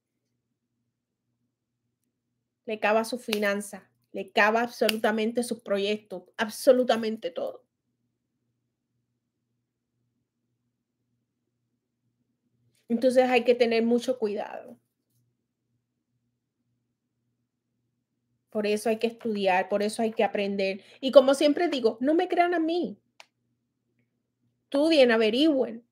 le cava su finanza, le cava absolutamente sus proyectos, absolutamente todo. Entonces hay que tener mucho cuidado. Por eso hay que estudiar, por eso hay que aprender. Y como siempre digo, no me crean a mí. Estudien, averigüen.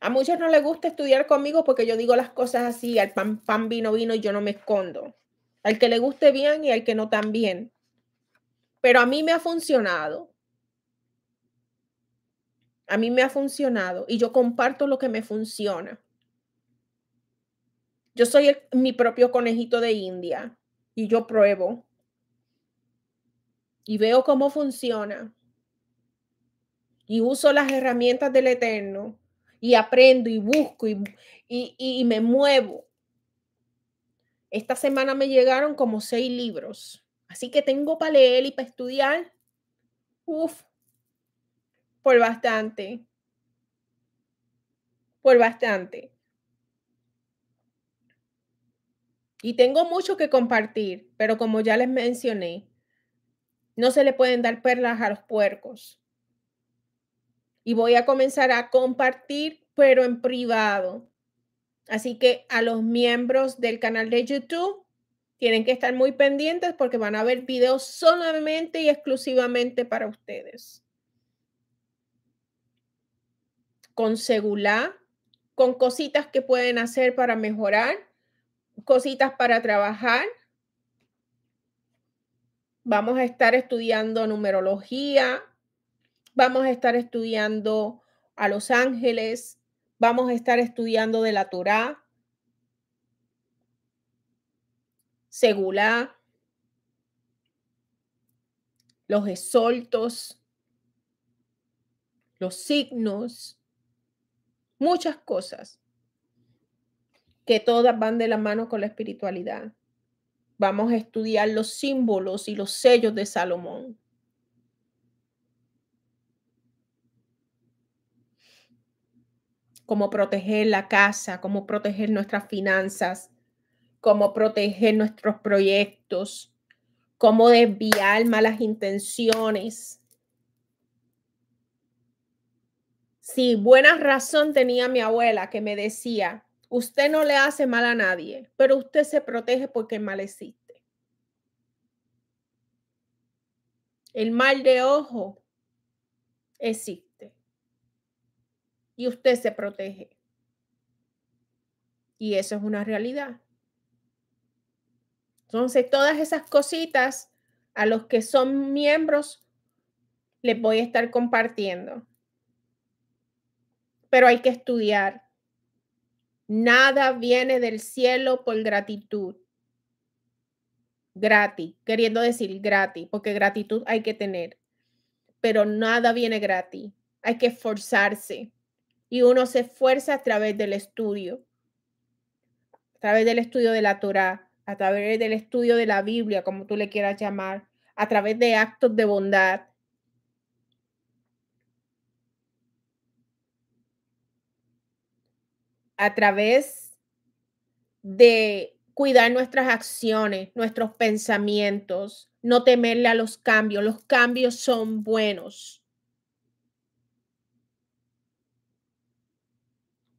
A muchos no les gusta estudiar conmigo porque yo digo las cosas así, al pan, pan, vino, vino y yo no me escondo. Al que le guste bien y al que no también. Pero a mí me ha funcionado. A mí me ha funcionado y yo comparto lo que me funciona. Yo soy mi propio conejito de India y yo pruebo y veo cómo funciona y uso las herramientas del Eterno y aprendo y busco y, y, me muevo. Esta semana me llegaron como seis libros, así que tengo para leer y para estudiar. Uf, por bastante. Por bastante. Y tengo mucho que compartir, pero como ya les mencioné, no se le pueden dar perlas a los puercos y voy a comenzar a compartir, pero en privado. Así que a los miembros del canal de YouTube tienen que estar muy pendientes porque van a ver videos solamente y exclusivamente para ustedes. Con seguridad, con cositas que pueden hacer para mejorar, cositas para trabajar. Vamos a estar estudiando numerología, Vamos a estar estudiando a los ángeles, vamos a estar estudiando de la Torá, Segulá, los exoltos, los signos, muchas cosas que todas van de la mano con la espiritualidad. Vamos a estudiar los símbolos y los sellos de Salomón. Cómo proteger la casa, cómo proteger nuestras finanzas, cómo proteger nuestros proyectos, cómo desviar malas intenciones. Sí, buena razón tenía mi abuela que me decía, usted no le hace mal a nadie, pero usted se protege porque el mal existe. El mal de ojo existe y usted se protege. Y eso es una realidad. Entonces, todas esas cositas a los que son miembros les voy a estar compartiendo. Pero hay que estudiar. Nada viene del cielo por gratitud. Gratis, queriendo decir gratis, porque gratitud hay que tener. Pero nada viene gratis. Hay que esforzarse y uno se esfuerza a través del estudio, a través del estudio de la Torah, a través del estudio de la Biblia, como tú le quieras llamar, a través de actos de bondad. A través de cuidar nuestras acciones, nuestros pensamientos, no temerle a los cambios. Los cambios son buenos.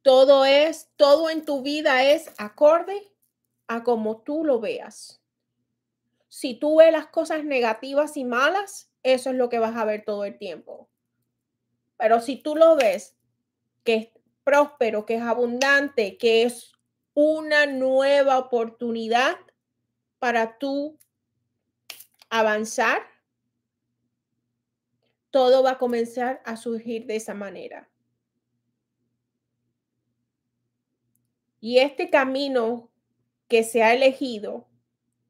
Todo es, todo en tu vida es acorde a como tú lo veas. Si tú ves las cosas negativas y malas, eso es lo que vas a ver todo el tiempo. Pero si tú lo ves que es próspero, que es abundante, que es una nueva oportunidad para tú avanzar, todo va a comenzar a surgir de esa manera. Y este camino que se ha elegido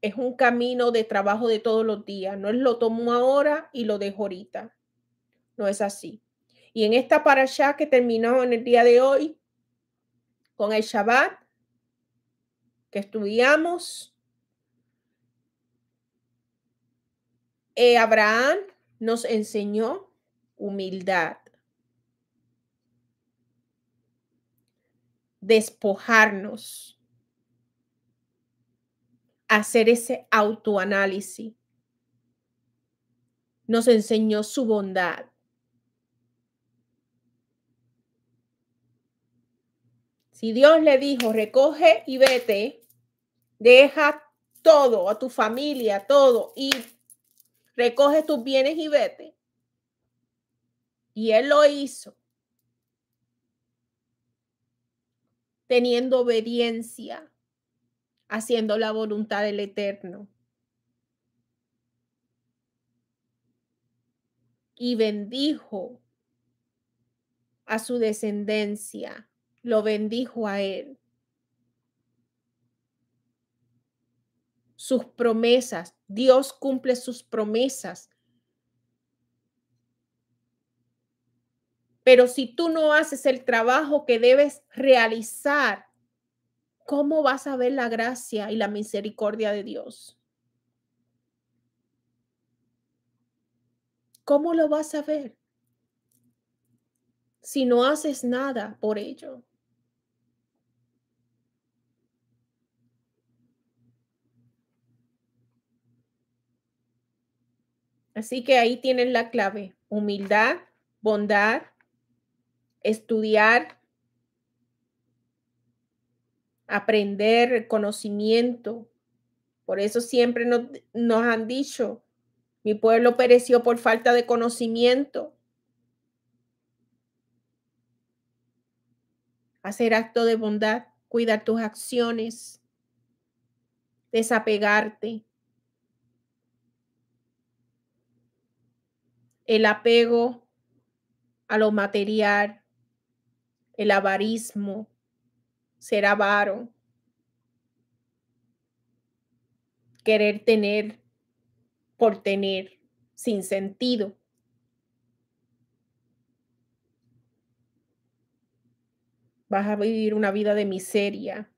es un camino de trabajo de todos los días. No es lo tomo ahora y lo dejo ahorita. No es así. Y en esta parasha que terminó en el día de hoy, con el Shabbat, que estudiamos, eh, Abraham nos enseñó humildad. Despojarnos. Hacer ese autoanálisis. Nos enseñó su bondad. Si Dios le dijo, recoge y vete, Deja todo, a tu familia, todo, y recoge tus bienes y vete. Y él lo hizo. Teniendo obediencia, haciendo la voluntad del Eterno. Y bendijo a su descendencia, lo bendijo a él. sus promesas. Dios cumple sus promesas. Pero si tú no haces el trabajo que debes realizar, ¿cómo vas a ver la gracia y la misericordia de Dios? ¿Cómo lo vas a ver si no haces nada por ello? Así que ahí tienen la clave, humildad, bondad, estudiar, aprender conocimiento. Por eso siempre nos, nos han dicho, mi pueblo pereció por falta de conocimiento. Hacer acto de bondad, cuidar tus acciones, desapegarte, el apego a lo material, el avarismo, ser avaro, querer tener por tener sin sentido. Vas a vivir una vida de miseria.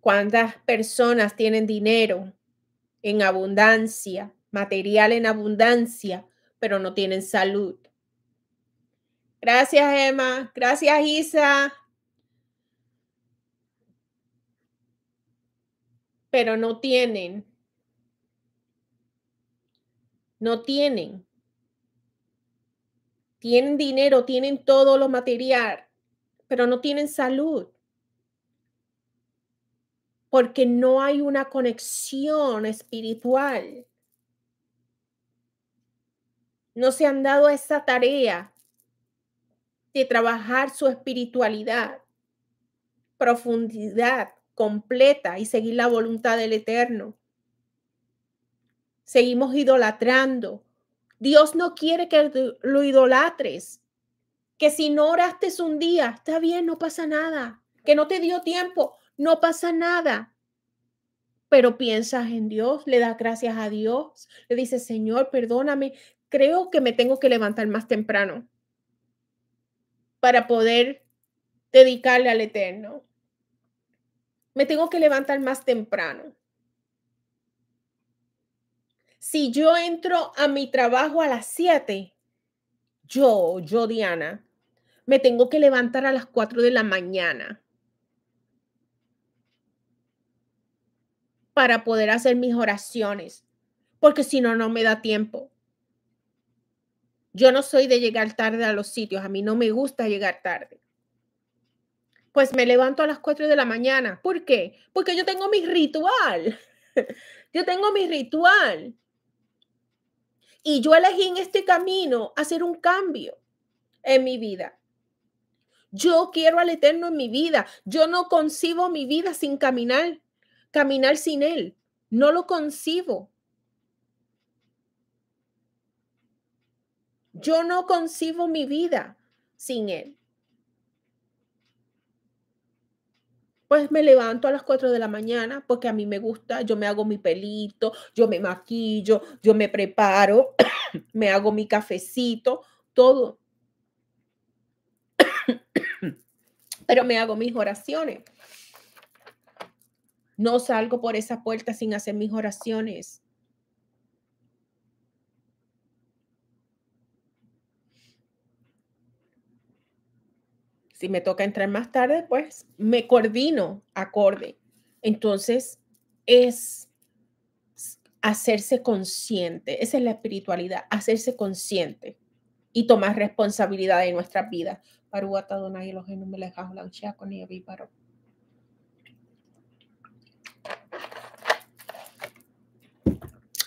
¿Cuántas personas tienen dinero en abundancia material en abundancia, pero no tienen salud. Gracias, Emma. Gracias, Isa. Pero no tienen. No tienen. Tienen dinero, tienen todo lo material, pero no tienen salud. Porque no hay una conexión espiritual no se han dado esa tarea de trabajar su espiritualidad, profundidad completa y seguir la voluntad del Eterno. Seguimos idolatrando. Dios no quiere que lo idolatres. Que si no oraste un día, está bien, no pasa nada. Que no te dio tiempo, no pasa nada. Pero piensas en Dios, le das gracias a Dios, le dices, Señor, perdóname, creo que me tengo que levantar más temprano para poder dedicarle al Eterno. Me tengo que levantar más temprano. Si yo entro a mi trabajo a las 7, yo, yo, Diana, me tengo que levantar a las 4 de la mañana. para poder hacer mis oraciones, porque si no, no me da tiempo. Yo no soy de llegar tarde a los sitios, a mí no me gusta llegar tarde. Pues me levanto a las 4 de la mañana. ¿Por qué? Porque yo tengo mi ritual. Yo tengo mi ritual. Y yo elegí en este camino hacer un cambio en mi vida. Yo quiero al Eterno en mi vida. Yo no concibo mi vida sin caminar, caminar sin Él. No lo concibo. Yo no concibo mi vida sin Él. Pues me levanto a las 4 de la mañana porque a mí me gusta, yo me hago mi pelito, yo me maquillo, yo me preparo, me hago mi cafecito, todo. Pero me hago mis oraciones. No salgo por esa puerta sin hacer mis oraciones. Si me toca entrar más tarde, pues me coordino acorde. Entonces, es hacerse consciente. Esa es la espiritualidad, hacerse consciente y tomar responsabilidad de nuestra vida.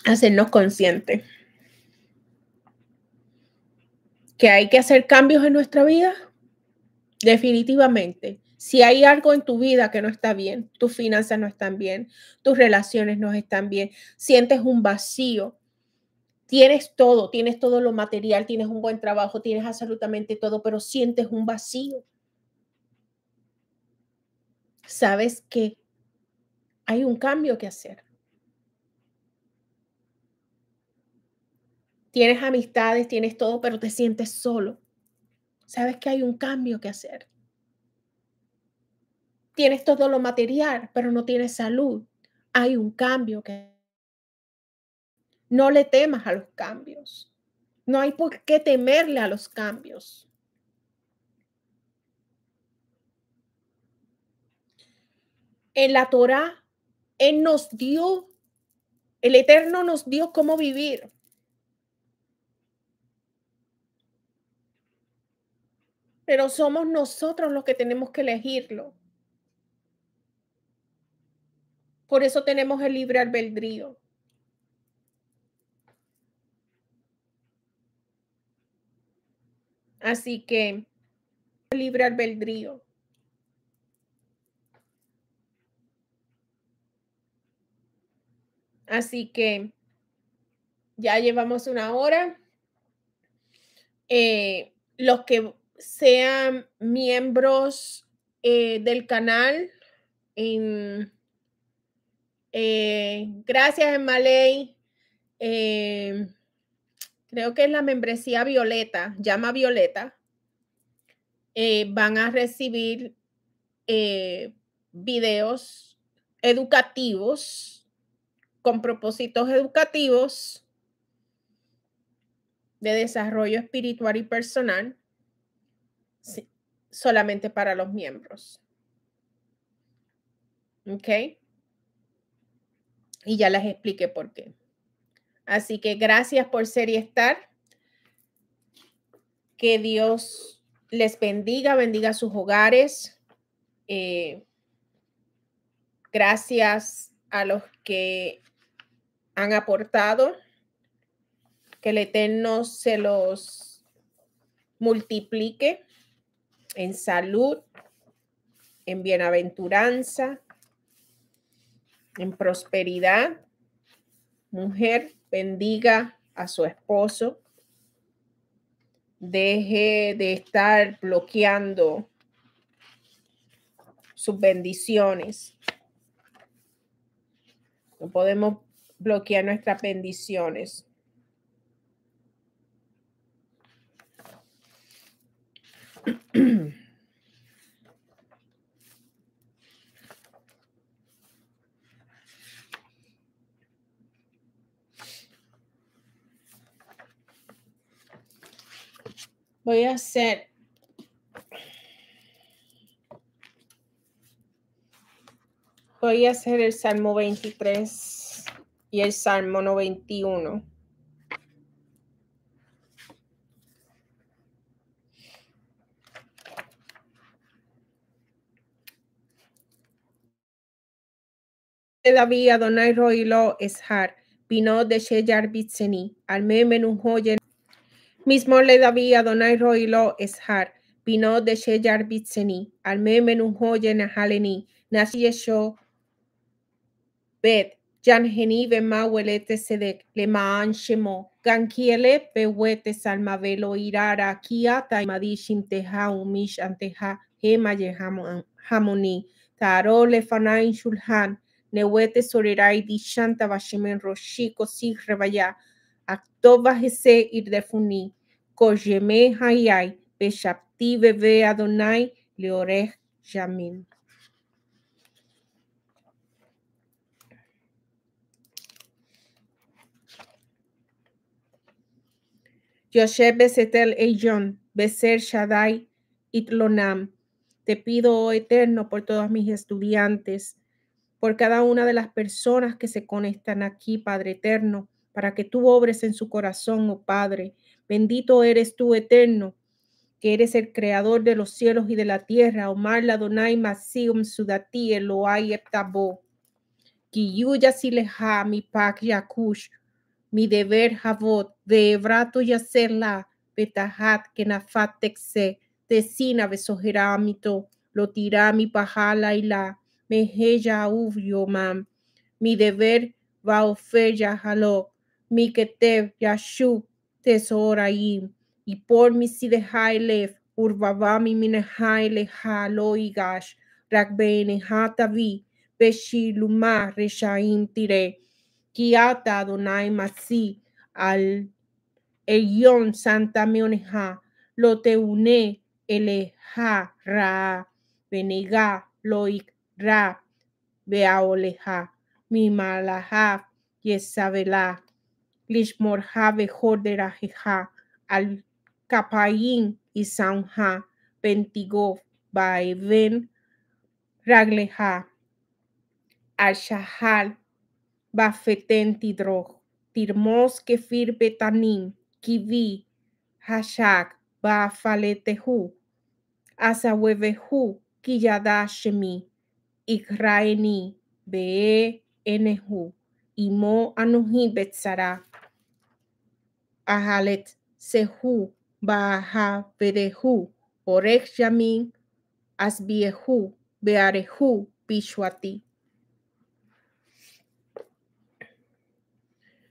Hacernos conscientes que hay que hacer cambios en nuestra vida Definitivamente, si hay algo en tu vida que no está bien, tus finanzas no están bien, tus relaciones no están bien, sientes un vacío, tienes todo, tienes todo lo material, tienes un buen trabajo, tienes absolutamente todo, pero sientes un vacío. Sabes que hay un cambio que hacer. Tienes amistades, tienes todo, pero te sientes solo sabes que hay un cambio que hacer. Tienes todo lo material, pero no tienes salud. Hay un cambio que... No le temas a los cambios. No hay por qué temerle a los cambios. En la Torah, Él nos dio, el Eterno nos dio cómo vivir. Pero somos nosotros los que tenemos que elegirlo. Por eso tenemos el libre albedrío. Así que, libre albedrío. Así que ya llevamos una hora. Eh, los que sean miembros eh, del canal. En, eh, gracias, Malay. Eh, creo que es la membresía Violeta, llama Violeta. van a recibir videos educativos con propósitos educativos de desarrollo espiritual y personal solamente para los miembros. ¿Ok? Y ya les expliqué por qué. Así que gracias por ser y estar. Que Dios les bendiga, bendiga sus hogares. Eh, gracias a los que han aportado. Que el Eterno se los multiplique en salud, en bienaventuranza, en prosperidad. Mujer, bendiga a su esposo. Deje de estar bloqueando sus bendiciones. No podemos bloquear nuestras bendiciones. Voy a hacer Voy a hacer el Salmo 23 y el Salmo 91. David Adonai Roilo Eshar, Pino de Sheyar Bitseni, Alme Menunhoyen, mismo le David Adonai Roilo Eshar, Pino de Sheyar Bitseni, Alme Menunhoyen Haleni, Nasi Yesho Bet, Jan Geni Vema Welete Sedek, Lemaan Shemo, Gankiele Bewete Salmavelo Irara, Kia Taimadishim Teha Umish Anteha, Hema Hamoni, Taro Lefanain Shulhan, Newete Sorirai di Shanta Bashemen Roshiko Si Rebaya, Actova Hese Irdefuni, Kojeme Hayai, Beshapti Bebe Adonai, Leorech Jamin. Yoshe Besetel Eijon, Beser Shaddai, Itlonam. Te pido, oh Eterno, por todos mis estudiantes, por cada una de las personas que se conectan aquí, Padre Eterno, para que tú obres en su corazón, oh Padre. Bendito eres tú, Eterno, que eres el creador de los cielos y de la tierra. Omar la Donai Masium Sudati Eloai Eptabo. Kiyuya Sileha mi pak Yakush mi deber havot, de ebrato yacerla, betahat, kenafat texe, tesina besojeramito, lo tirami pahala y la, meheya uvyo mam, mi deber va ofer halo, mi ketev yashu tesoraim, y por mi sidehailef, urvavami minehaile halo igash, rakbene hatavi, beshiluma reshaim tire, Kiata Adonai Masi al Elion Santa Meoneja, lo te une eleja ra, benega loik ra, beaoleja, mi malaja, yesabela, lishmorja bejorderajeja, al capaín y sanja, bentigov, baeven, ragleja, al shahal, Bafeten Tidro, Tirmos Kefir Betanim, Kivi, Hashak, Bafaletehu, Asawevehu, Kiyadashemi, Ikraeni, Be Enehu, Imo Anuhi Betsara, Ahalet Sehu, Baha Vedehu, Orech Yamin, Asbiehu, Bearehu, Bishwati.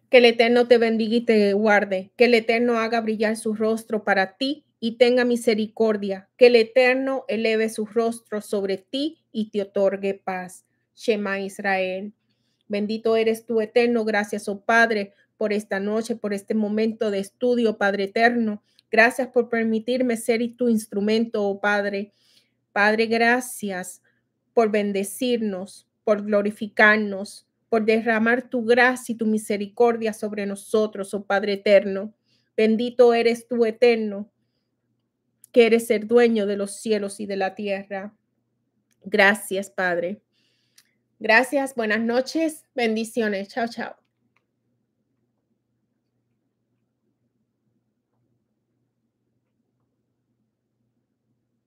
Que el Eterno te bendiga y te guarde. Que el Eterno haga brillar su rostro para ti y tenga misericordia. Que el Eterno eleve su rostro sobre ti y te otorgue paz. Shema Israel. Bendito eres tú, Eterno. Gracias, oh Padre, por esta noche, por este momento de estudio, Padre Eterno. Gracias por permitirme ser tu instrumento, oh Padre. Padre, gracias por bendecirnos, por glorificarnos, por derramar tu gracia y tu misericordia sobre nosotros, oh Padre eterno. Bendito eres tú, eterno, que eres el dueño de los cielos y de la tierra. Gracias, Padre. Gracias, buenas noches, bendiciones. Chao, chao.